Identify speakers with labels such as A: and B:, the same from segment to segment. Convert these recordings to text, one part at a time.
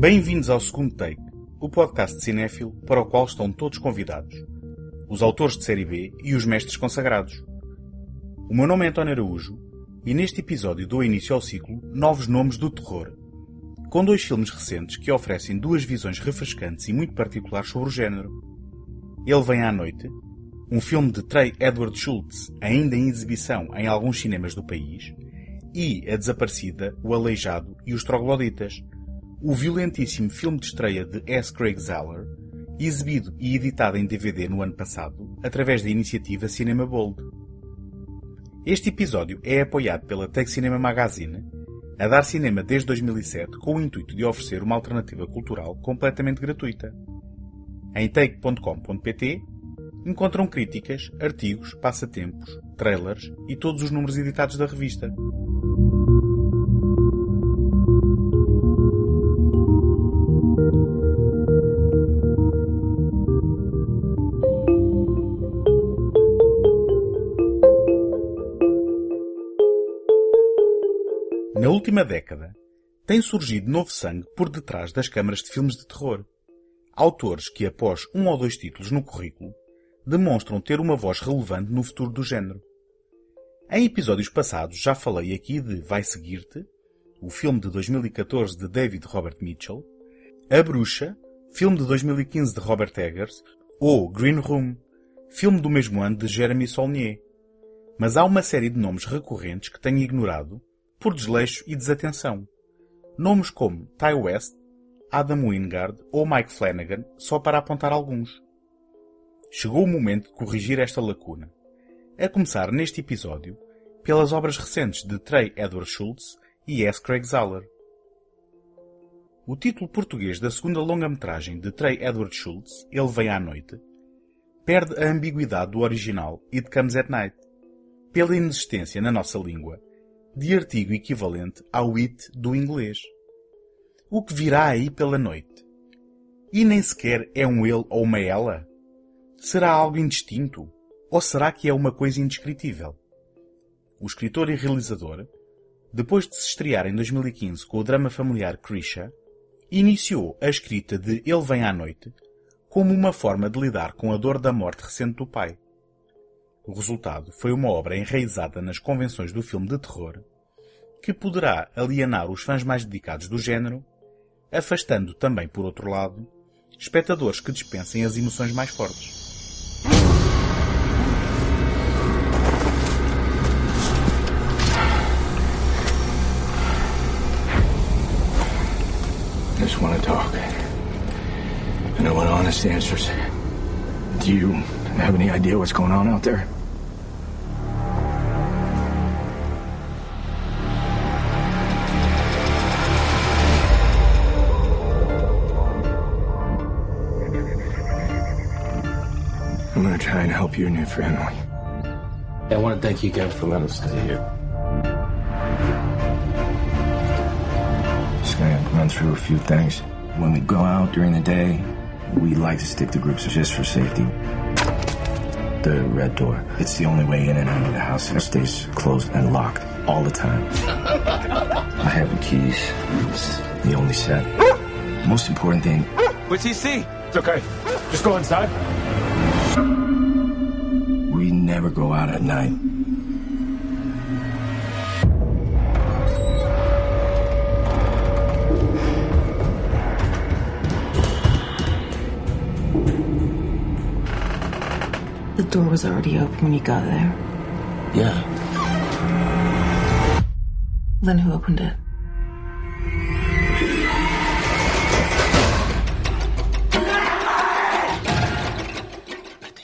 A: Bem-vindos ao segundo take, o podcast de cinéfilo para o qual estão todos convidados. Os autores de série B e os mestres consagrados. O meu nome é António Araújo e neste episódio dou início ao ciclo Novos Nomes do Terror, com dois filmes recentes que oferecem duas visões refrescantes e muito particulares sobre o género. Ele Vem à Noite, um filme de Trey Edward Schultz ainda em exibição em alguns cinemas do país, e A Desaparecida, O Aleijado e os Trogloditas, o violentíssimo filme de estreia de S. Craig Zeller, exibido e editado em DVD no ano passado, através da iniciativa Cinema Bold. Este episódio é apoiado pela Tech Cinema Magazine, a dar cinema desde 2007 com o intuito de oferecer uma alternativa cultural completamente gratuita. Em take.com.pt encontram críticas, artigos, passatempos, trailers e todos os números editados da revista. Última década, tem surgido novo sangue por detrás das câmaras de filmes de terror. Autores que, após um ou dois títulos no currículo, demonstram ter uma voz relevante no futuro do género. Em episódios passados já falei aqui de Vai Seguir-te, o filme de 2014 de David Robert Mitchell, A Bruxa, filme de 2015 de Robert Eggers, ou Green Room, filme do mesmo ano de Jeremy Saulnier. Mas há uma série de nomes recorrentes que tenho ignorado por desleixo e desatenção. Nomes como Ty West, Adam Wingard ou Mike Flanagan, só para apontar alguns. Chegou o momento de corrigir esta lacuna. A começar neste episódio pelas obras recentes de Trey Edward Schultz e S. Craig Zahler. O título português da segunda longa-metragem de Trey Edward Schultz, Ele Vem à Noite, perde a ambiguidade do original It Comes at Night, pela inexistência na nossa língua de artigo equivalente ao it do inglês. O que virá aí pela noite? E nem sequer é um ele ou uma ela? Será algo indistinto? Ou será que é uma coisa indescritível? O escritor e realizador, depois de se estrear em 2015 com o drama familiar Krisha, iniciou a escrita de Ele Vem à Noite como uma forma de lidar com a dor da morte recente do pai. O resultado foi uma obra enraizada nas convenções do filme de terror, que poderá alienar os fãs mais dedicados do género, afastando também, por outro lado, espectadores que dispensem as emoções mais fortes.
B: I just want to talk. And I want honest answers. Do you have any idea what's going on out there? I'm gonna try and help you and your family.
C: I want to thank you again for letting us stay here.
B: Just gonna run through a few things. When we go out during the day, we like to stick to groups just for safety. The red door. It's the only way in and out of the house. It stays closed and locked all the time. I have the keys. It's the only set. Most important thing,
C: What's he see?
D: It's okay. Just go inside.
B: we never go out at night.
E: Door was already open when you got there.
C: Yeah.
E: Then who opened it?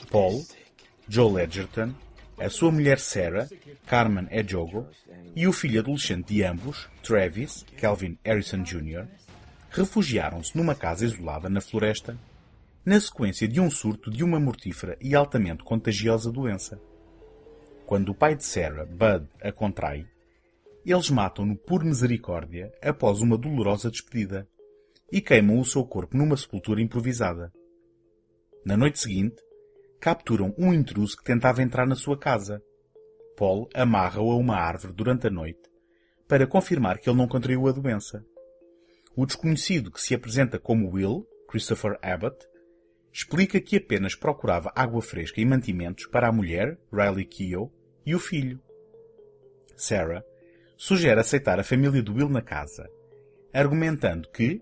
A: Paul, Joel Edgerton, a sua mulher Sarah, Carmen Ejogo, e o filho adolescente de ambos, Travis, Calvin Harrison Jr., refugiaram-se numa casa isolada na floresta, na sequência de um surto de uma mortífera e altamente contagiosa doença. Quando o pai de Sarah, Bud, a contrai, eles matam-no por misericórdia após uma dolorosa despedida e queimam o seu corpo numa sepultura improvisada. Na noite seguinte, capturam um intruso que tentava entrar na sua casa. Paul amarra-o a uma árvore durante a noite para confirmar que ele não contraiu a doença. O desconhecido que se apresenta como Will, Christopher Abbott, explica que apenas procurava água fresca e mantimentos para a mulher, Riley Keough, e o filho. Sarah sugere aceitar a família do Will na casa, argumentando que,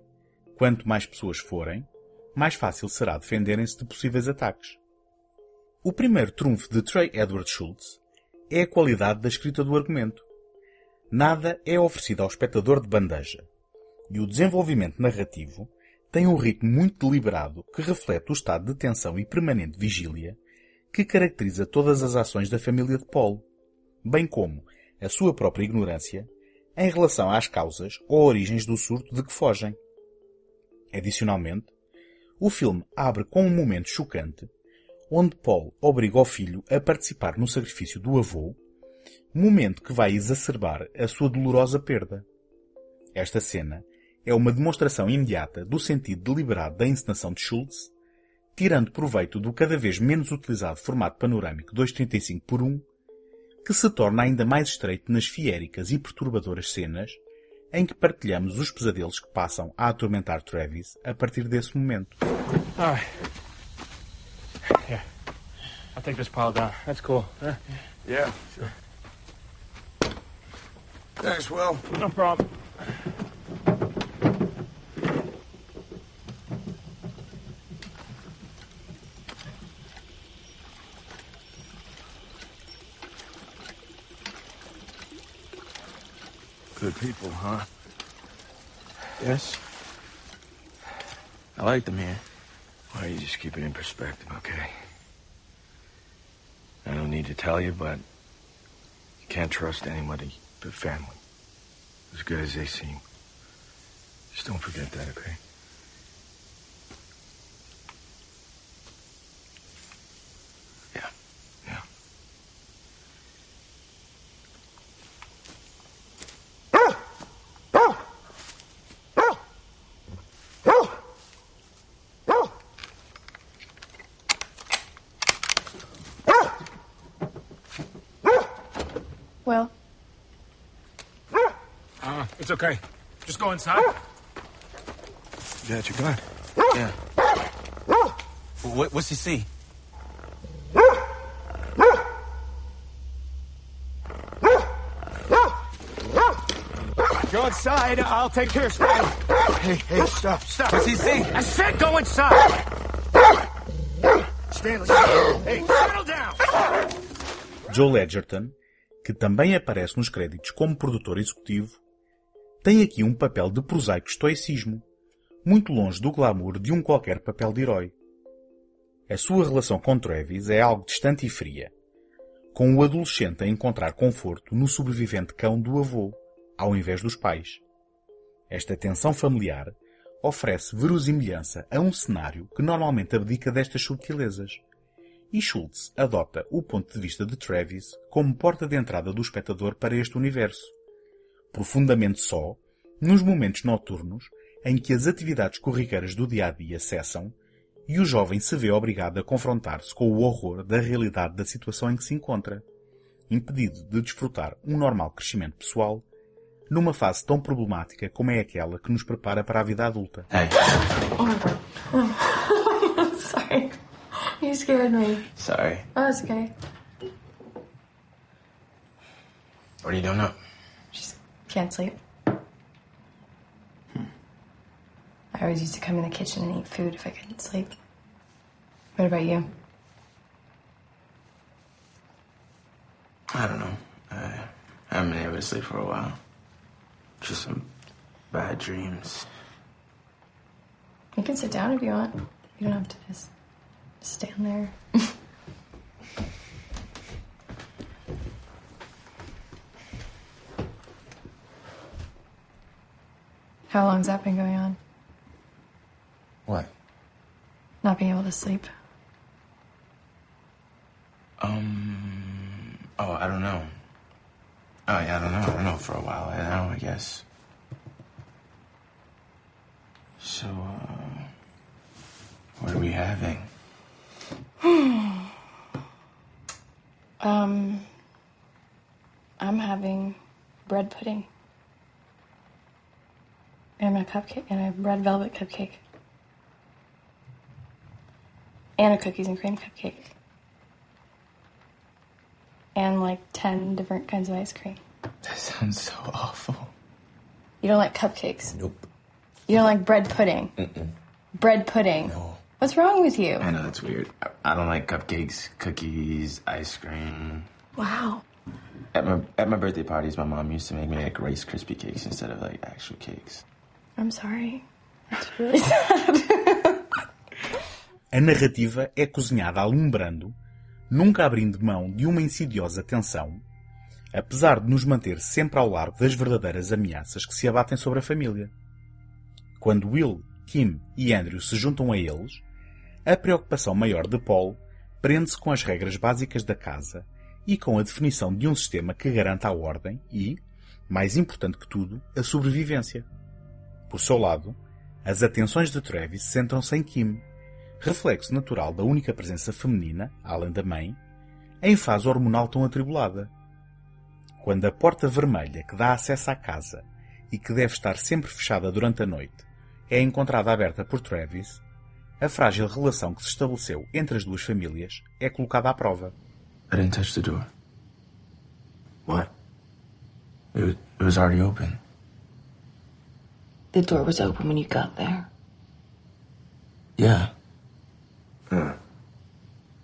A: quanto mais pessoas forem, mais fácil será defenderem-se de possíveis ataques. O primeiro trunfo de Trey Edward Schultz é a qualidade da escrita do argumento. Nada é oferecido ao espectador de bandeja, e o desenvolvimento narrativo tem um ritmo muito deliberado que reflete o estado de tensão e permanente vigília que caracteriza todas as ações da família de Paul, bem como a sua própria ignorância em relação às causas ou origens do surto de que fogem. Adicionalmente, o filme abre com um momento chocante onde Paul obriga o filho a participar no sacrifício do avô, momento que vai exacerbar a sua dolorosa perda. Esta cena é uma demonstração imediata do sentido deliberado da encenação de Schultz, tirando proveito do cada vez menos utilizado formato panorâmico 2.35 por 1, que se torna ainda mais estreito nas fiéricas e perturbadoras cenas em que partilhamos os pesadelos que passam a atormentar Travis a partir desse momento.
D: Right. Here. I'll take this pile down. That's cool. Huh?
B: Yeah, sure. Thanks, Will.
D: No problem.
B: Huh?
C: Yes. I like them here.
B: Why don't you just keep it in perspective, okay? I don't need to tell you, but you can't trust anybody but family. As good as they seem. Just don't forget that, okay?
F: Well,
D: Uh, it's okay. Just go inside.
B: You got your gun?
C: Yeah. What, what's he see?
D: Go inside. I'll take care of Stanley. Hey, hey, stop, stop.
C: What's he see?
D: I said go inside. Stanley, hey, settle down.
A: Joel Edgerton, que também aparece nos créditos como produtor executivo, tem aqui um papel de prosaico estoicismo, muito longe do glamour de um qualquer papel de herói. A sua relação com Travis é algo distante e fria, com o adolescente a encontrar conforto no sobrevivente cão do avô, ao invés dos pais. Esta tensão familiar oferece verosimilhança a um cenário que normalmente abdica destas subtilezas. E Schultz adota o ponto de vista de Travis como porta de entrada do espectador para este universo, profundamente só, nos momentos noturnos em que as atividades corriqueiras do dia a dia cessam e o jovem se vê obrigado a confrontar-se com o horror da realidade da situação em que se encontra, impedido de desfrutar um normal crescimento pessoal numa fase tão problemática como é aquela que nos prepara para a vida adulta.
C: Hey,
F: sorry. You scared me.
C: sorry.
F: Oh, it's okay.
C: What are you doing now?
F: Just can't sleep. Hmm. I always used to come in the kitchen and eat food if I couldn't sleep. What about you?
C: I don't know. I haven't been able to sleep for a while. Just some bad dreams.
F: You can sit down if you want. You don't have to just stand there. How long's that been going on?
C: What?
F: Not being able to sleep.
C: Um. Oh, I don't know. Oh, yeah, I don't know. I don't know for a while now, I guess. So, uh, what are we having?
F: Um, I'm having bread pudding. And a cupcake and a red velvet cupcake. And a cookies and cream cupcake. And like 10 different kinds of ice cream.
C: That sounds so awful.
F: You don't like cupcakes.
C: Nope.
F: You don't like bread pudding. Bread pudding.
C: No.
F: What's wrong with you?
C: I know that's weird. I, don't like cupcakes, cookies, ice cream.
F: Wow.
C: At my at my birthday parties, my mom used to make me like Rice Krispie cakes instead of like actual cakes.
F: I'm sorry. That's really sad.
A: A narrativa é cozinhada alumbrando, nunca abrindo mão de uma insidiosa tensão, apesar de nos manter sempre ao largo das verdadeiras ameaças que se abatem sobre a família. Quando Will, Kim e Andrew se juntam a eles, a preocupação maior de Paul prende-se com as regras básicas da casa e com a definição de um sistema que garanta a ordem e, mais importante que tudo, a sobrevivência. Por seu lado, as atenções de Travis centram-se em Kim, reflexo natural da única presença feminina, além da mãe, em fase hormonal tão atribulada. Quando a porta vermelha que dá acesso à casa e que deve estar sempre fechada durante a noite é encontrada aberta por Travis, a frágil relação que se estabeleceu entre as duas famílias é colocada à prova.
C: I didn't touch the door.
B: What?
C: It was, it was already open.
E: The door was open when you got there.
C: Yeah.
E: Yeah,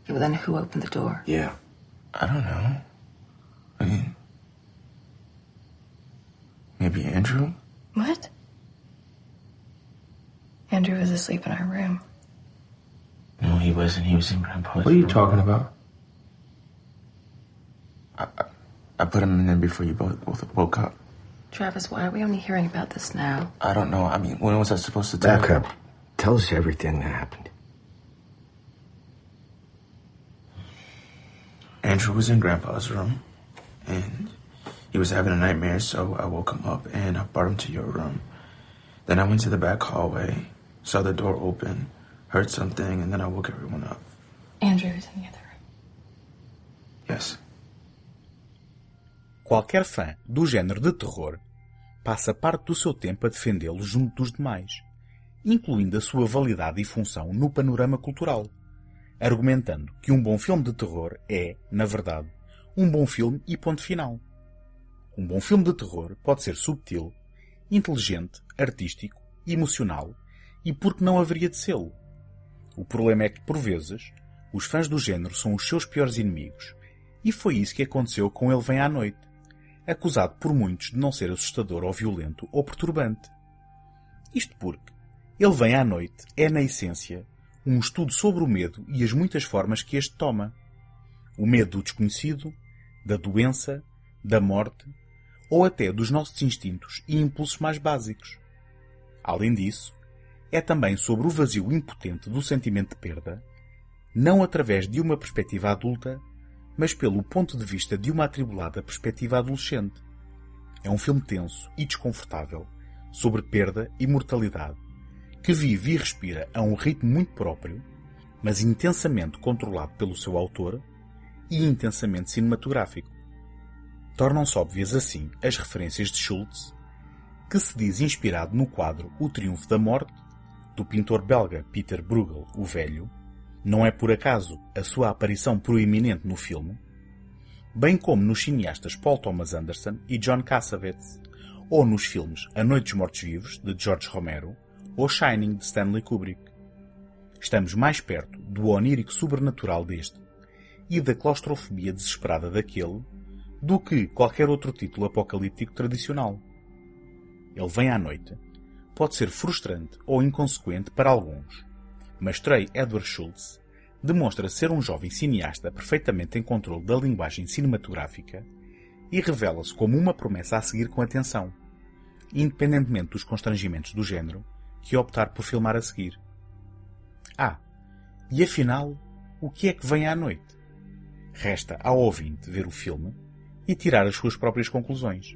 E: well, then who opened the door?
B: Yeah.
C: I don't know. I mean, maybe Andrew?
F: what? Andrew was asleep in our room.
C: No, he wasn't. He was in Grandpa's.
B: What are you
C: room.
B: talking about?
C: I put him in there before you both, both woke up.
E: Travis, why are we only hearing about this now?
C: I don't know. I mean, when was I supposed to tell
B: Back
C: you?
B: up. Tell us everything that happened.
C: Andrew was in Grandpa's room, and he was having a nightmare, so I woke him up and I brought him to your room. Then I went to the back hallway, saw the door open, heard something, and then I woke everyone up.
F: Andrew was in the other room.
C: Yes.
A: Qualquer fã do género de terror passa parte do seu tempo a defendê-lo junto dos demais, incluindo a sua validade e função no panorama cultural, argumentando que um bom filme de terror é, na verdade, um bom filme e ponto final. Um bom filme de terror pode ser subtil, inteligente, artístico, emocional e por que não haveria de sê-lo? O problema é que, por vezes, os fãs do género são os seus piores inimigos, e foi isso que aconteceu com Ele Vem à Noite, acusado por muitos de não ser assustador ou violento ou perturbante. Isto porque Ele Vem à Noite é, na essência, um estudo sobre o medo e as muitas formas que este toma. O medo do desconhecido, da doença, da morte, ou até dos nossos instintos e impulsos mais básicos. Além disso, é também sobre o vazio impotente do sentimento de perda, não através de uma perspectiva adulta, mas pelo ponto de vista de uma atribulada perspectiva adolescente. É um filme tenso e desconfortável sobre perda e mortalidade, que vive e respira a um ritmo muito próprio, mas intensamente controlado pelo seu autor e intensamente cinematográfico. Tornam-se óbvias assim as referências de Schultz, que se diz inspirado no quadro O Triunfo da Morte, do pintor belga Peter Bruegel, o Velho, não é por acaso a sua aparição proeminente no filme, bem como nos cineastas Paul Thomas Anderson e John Cassavetes, ou nos filmes A Noite dos Mortos-Vivos, de George Romero, ou Shining, de Stanley Kubrick. Estamos mais perto do onírico sobrenatural deste e da claustrofobia desesperada daquele do que qualquer outro título apocalíptico tradicional. Ele vem à noite. Pode ser frustrante ou inconsequente para alguns, mas Trey Edward Schultz demonstra ser um jovem cineasta perfeitamente em controle da linguagem cinematográfica e revela-se como uma promessa a seguir com atenção, independentemente dos constrangimentos do género que optar por filmar a seguir. Ah, e afinal, o que é que vem à noite? Resta ao ouvinte ver o filme e tirar as suas próprias conclusões.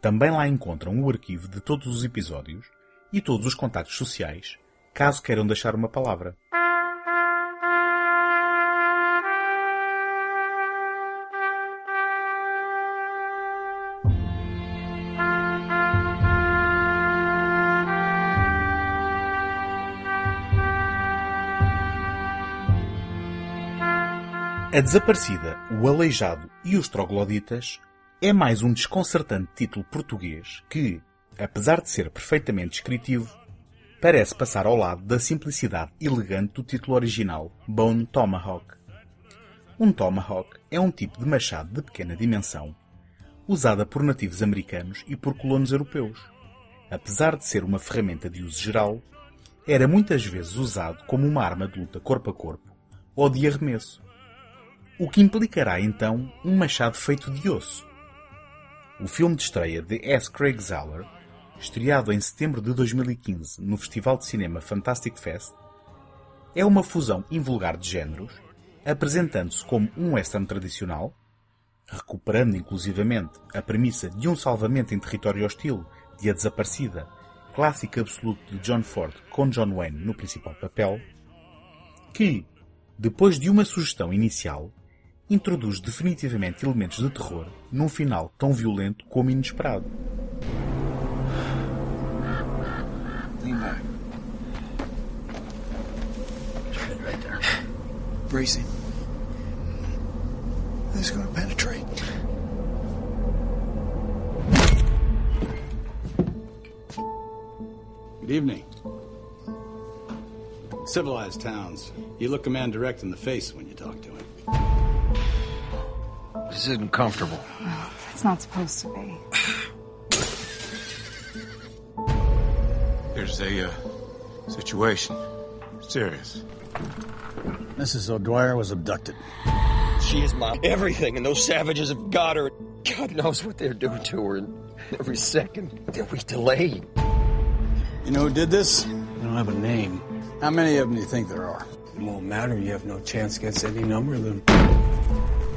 A: Também lá encontram o arquivo de todos os episódios e todos os contactos sociais, caso queiram deixar uma palavra. A Desaparecida, o Aleijado e os Trogloditas é mais um desconcertante título português que, apesar de ser perfeitamente descritivo, parece passar ao lado da simplicidade elegante do título original, Bone Tomahawk. Um tomahawk é um tipo de machado de pequena dimensão, usada por nativos americanos e por colonos europeus. Apesar de ser uma ferramenta de uso geral, era muitas vezes usado como uma arma de luta corpo a corpo ou de arremesso o que implicará então um machado feito de osso. O filme de estreia de S. Craig Zeller, estreado em setembro de 2015 no Festival de Cinema Fantastic Fest, é uma fusão invulgar de géneros, apresentando-se como um western tradicional, recuperando inclusivamente a premissa de um salvamento em território hostil de A Desaparecida, clássico absoluto de John Ford com John Wayne no principal papel, que, depois de uma sugestão inicial, introduz definitivamente elementos de terror num final tão violento como inesperado.
G: Bracing. This is going to penetrate.
H: Good evening. Civilized towns. You look a man direct in the face when you talk to him.
I: This isn't comfortable.
F: It's not supposed to be.
I: There's a uh, situation. Serious.
H: Mrs. O'Dwyer was abducted.
J: She is my everything, and those savages have got her. God knows what they're doing to her. And every second that we delay.
H: You know who did this? They don't have a name. How many of them do you think there are?
K: It won't matter. You have no chance against any number of them.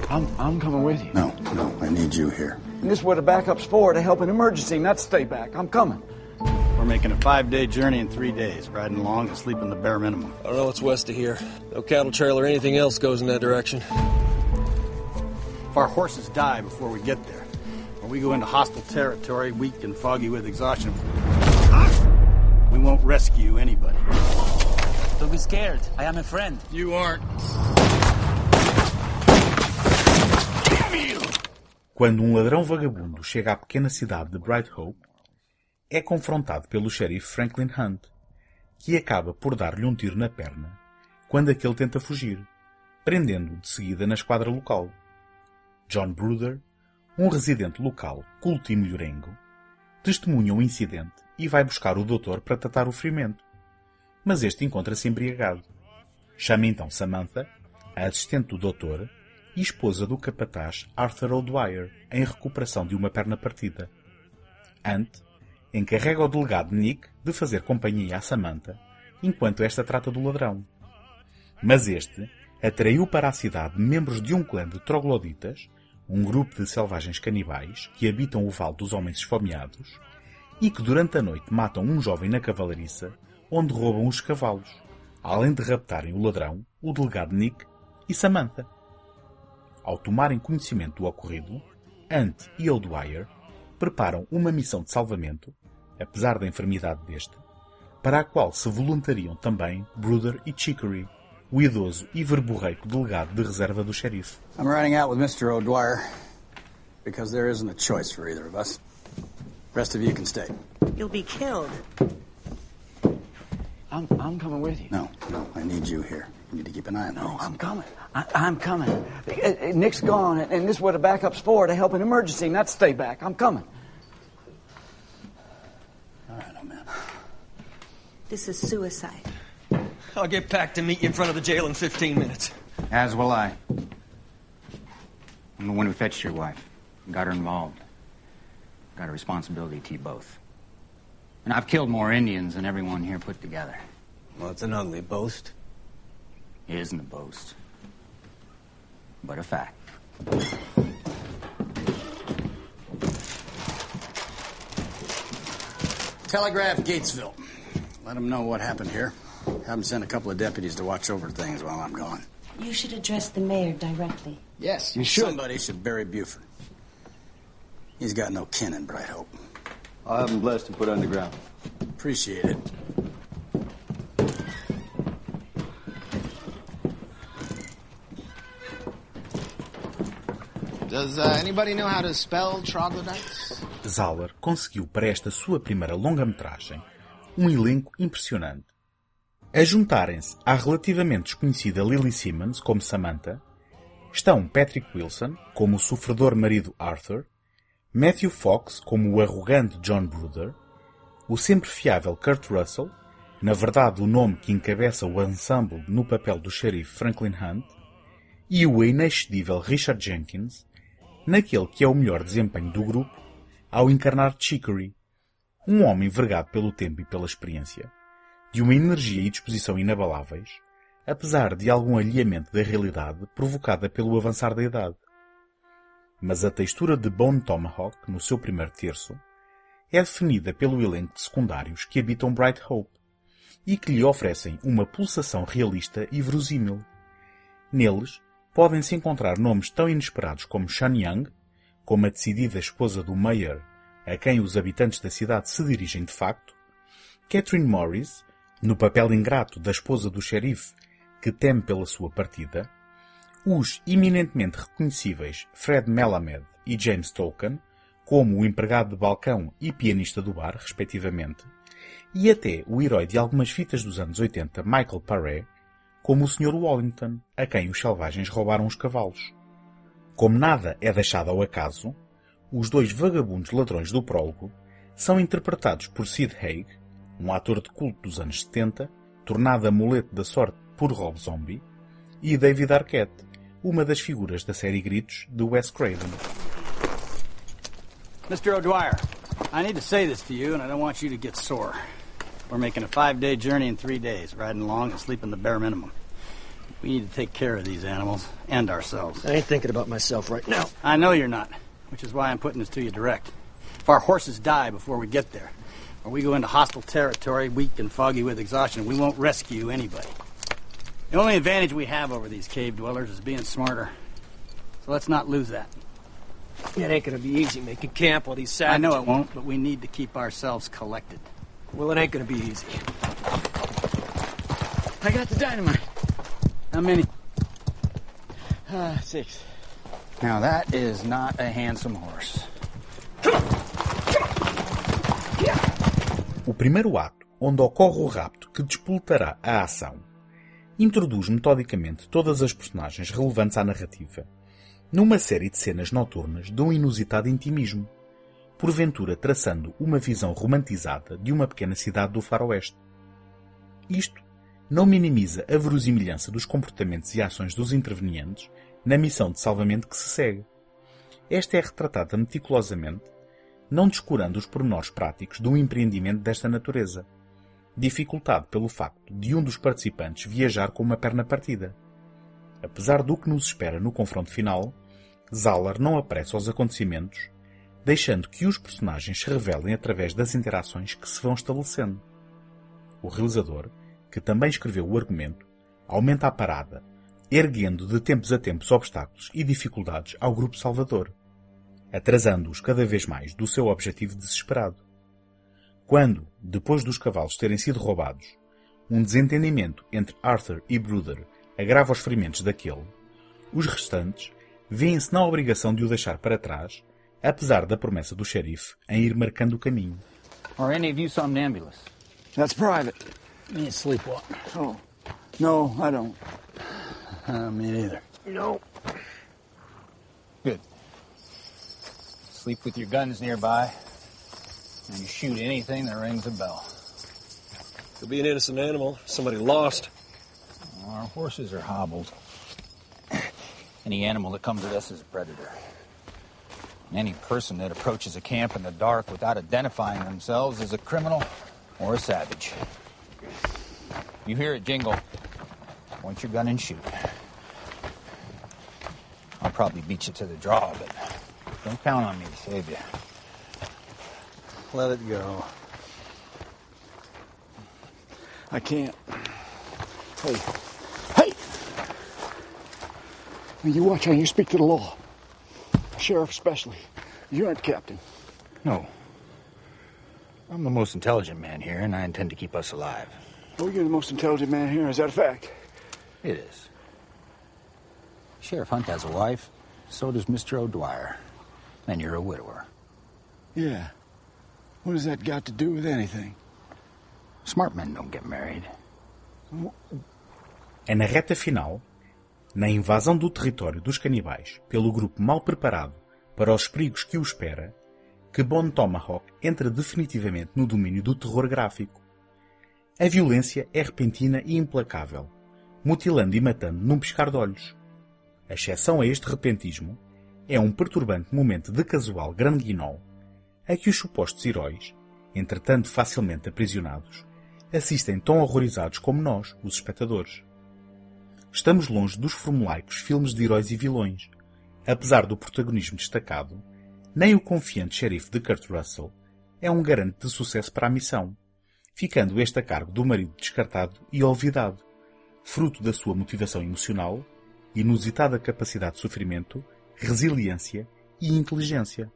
K: I'm, I'm coming with you.
H: No, no, I need you here.
K: And this is what a backup's for, to help an emergency, not stay back. I'm coming.
H: We're making a five-day journey in three days, riding along and sleeping the bare minimum.
J: I don't know what's west of here. No cattle trail or anything else goes in that direction.
H: If our horses die before we get there, or we go into hostile territory, weak and foggy with exhaustion, we won't rescue anybody.
L: Don't be scared. I am a friend.
H: You aren't.
A: Quando um ladrão vagabundo chega à pequena cidade de Bright Hope, é confrontado pelo xerife Franklin Hunt, que acaba por dar-lhe um tiro na perna quando aquele tenta fugir, prendendo-o de seguida na esquadra local. John Bruder, um residente local, culto e melhorengo, testemunha o incidente e vai buscar o doutor para tratar o ferimento. Mas este encontra-se embriagado. Chama então Samantha, a assistente do doutor, e esposa do capataz Arthur O'Dwyer, em recuperação de uma perna partida. Ant encarrega o delegado Nick de fazer companhia a Samantha, enquanto esta trata do ladrão. Mas este atraiu para a cidade membros de um clã de trogloditas, um grupo de selvagens canibais que habitam o Vale dos Homens Esfomeados, e que durante a noite matam um jovem na cavalariça, onde roubam os cavalos, além de raptarem o ladrão, o delegado Nick e Samantha. Ao tomarem conhecimento do ocorrido, Ant e O'Dwyer preparam uma missão de salvamento, apesar da enfermidade deste, para a qual se voluntariam também Bruder e Chicory, o idoso e verborreico delegado de reserva do xerife.
H: I'm riding out with Mr. O'Dwyer because there isn't a choice for either of us. rest of you can stay.
M: You'll be killed.
K: I'm, I'm coming with you.
H: No, no, I need you here. You need to keep an eye on
K: No,
H: things.
K: I'm coming. I, I'm coming. Uh, uh, Nick's gone, and, and this is what the backup's for, to help an emergency, not stay back. I'm coming.
H: All right, old man.
M: This is suicide.
J: I'll get back to meet you in front of the jail in 15 minutes.
N: As will I. I'm the one who fetched your wife. Got her involved. Got a responsibility to you both. And I've killed more Indians than everyone here put together.
K: Well, it's an ugly boast.
N: It isn't a boast, but a fact.
H: Telegraph Gatesville. Let them know what happened here. Have them send a couple of deputies to watch over things while I'm gone.
M: You should address the mayor directly.
H: Yes,
K: you should.
H: Somebody should bury Buford. He's got no kin in Bright Hope.
O: I'll have him blessed and put underground.
H: Appreciate it.
P: Does uh, anybody know how to spell troglodytes?
A: Conseguiu para esta sua primeira longa-metragem um elenco impressionante. A juntarem-se à relativamente desconhecida Lily Simmons como Samantha, estão Patrick Wilson como o sofredor marido Arthur, Matthew Fox como o arrogante John Bruder, o sempre fiável Kurt Russell, na verdade o nome que encabeça o ensemble no papel do xerife Franklin Hunt, e o inexcedível Richard Jenkins, naquele que é o melhor desempenho do grupo, ao encarnar Chicory, um homem vergado pelo tempo e pela experiência, de uma energia e disposição inabaláveis, apesar de algum alheamento da realidade provocada pelo avançar da idade. Mas a textura de Bone Tomahawk, no seu primeiro terço, é definida pelo elenco de secundários que habitam Bright Hope e que lhe oferecem uma pulsação realista e verosímil. Neles, podem-se encontrar nomes tão inesperados como Shan Young, como a decidida esposa do Mayor, a quem os habitantes da cidade se dirigem de facto, Catherine Morris, no papel ingrato da esposa do xerife, que teme pela sua partida, os eminentemente reconhecíveis Fred Melamed e James Tolkien, como o empregado de balcão e pianista do bar, respectivamente, e até o herói de algumas fitas dos anos 80, Michael Paré, como o Sr. Wallington, a quem os selvagens roubaram os cavalos. Como nada é deixado ao acaso, os dois vagabundos ladrões do prólogo são interpretados por Sid Haig, um ator de culto dos anos 70, tornado amuleto da sorte por Rob Zombie, e David Arquette, uma das figuras da série Gritos de Wes Craven.
H: Mr. O'Dwyer, I need to say this to you, and I don't want you to get sore. We're making a five-day journey in three days, riding along and sleeping the bare minimum. We need to take care of these animals and ourselves.
J: I ain't thinking about myself right now.
H: I know you're not, which is why I'm putting this to you direct. If our horses die before we get there, or we go into hostile territory, weak and foggy with exhaustion, we won't rescue anybody. The only advantage we have over these cave dwellers is being smarter. So let's not lose that.
J: It ain't gonna be easy making camp while these savages...
H: I know it won't, but we need to keep ourselves collected.
J: Well, it ain't gonna be easy. I got the dynamite.
H: How many?
N: Uh, six. Now that is not a handsome horse.
A: O primeiro ato, onde ocorre o rapto que despoltará a ação, introduz metodicamente todas as personagens relevantes à narrativa, numa série de cenas noturnas de um inusitado intimismo, porventura traçando uma visão romantizada de uma pequena cidade do faroeste. Isto não minimiza a verosimilhança dos comportamentos e ações dos intervenientes na missão de salvamento que se segue. Esta é retratada meticulosamente, não descurando os pormenores práticos de um empreendimento desta natureza, dificultado pelo facto de um dos participantes viajar com uma perna partida. Apesar do que nos espera no confronto final, Zahler não apressa os acontecimentos, deixando que os personagens se revelem através das interações que se vão estabelecendo. O realizador, que também escreveu o argumento, aumenta a parada, erguendo de tempos a tempos obstáculos e dificuldades ao grupo salvador, atrasando-os cada vez mais do seu objetivo desesperado. Quando, depois dos cavalos terem sido roubados, um desentendimento entre Arthur e Bruder agrava os ferimentos daquele, os restantes veem-se na obrigação de o deixar para trás, apesar da promessa do xerife em ir marcando o caminho.
N: Are any of you somnambulists?
K: That's private.
G: Me and sleepwalk.
K: Oh. No, I don't.
G: Uh, me neither.
J: No.
N: Good. Sleep with your guns nearby, and you shoot anything that rings a bell.
Q: Could be an innocent animal, somebody lost.
G: Our horses are hobbled. Any animal that comes at us is a predator. Any person that approaches a camp in the dark without identifying themselves is a criminal or a savage. You hear it jingle. Point your gun and shoot. I'll probably beat you to the draw, but don't count on me to save you.
K: Let it go. I can't. Hey. Hey! Now you watch how you speak to the law. Sheriff especially. You aren't captain.
G: No. I'm the most intelligent man here, and I intend to keep us alive.
K: Oh, you're the most intelligent man here. Is that a fact?
G: It is. Sheriff Hunt has a wife. So does Mr. O'Dwyer. And you're a widower.
K: Yeah. What has that got to do with anything?
G: Smart men don't get married.
A: É na reta final, na invasão do território dos canibais pelo grupo mal preparado para os perigos que o espera, que Bon Tomahawk entra definitivamente no domínio do terror gráfico. A violência é repentina e implacável, mutilando e matando num piscar de olhos. A exceção a este repentismo é um perturbante momento de casual grande guinol a que os supostos heróis, entretanto facilmente aprisionados, assistem tão horrorizados como nós, os espectadores. Estamos longe dos formulaicos filmes de heróis e vilões. Apesar do protagonismo destacado, nem o confiante xerife de Kurt Russell é um garante de sucesso para a missão, ficando este a cargo do marido descartado e olvidado, fruto da sua motivação emocional, inusitada capacidade de sofrimento, resiliência e inteligência.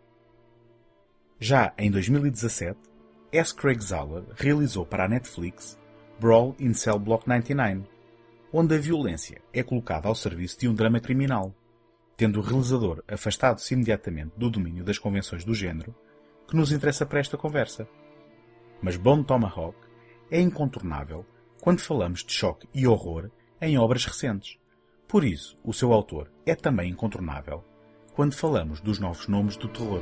A: Já em 2017, S. Craig Zahler realizou para a Netflix Brawl in Cell Block 99, onde a violência é colocada ao serviço de um drama criminal, tendo o realizador afastado-se imediatamente do domínio das convenções do género que nos interessa para esta conversa. Mas Bone Tomahawk é incontornável quando falamos de choque e horror em obras recentes. Por isso, o seu autor é também incontornável quando falamos dos novos nomes do terror.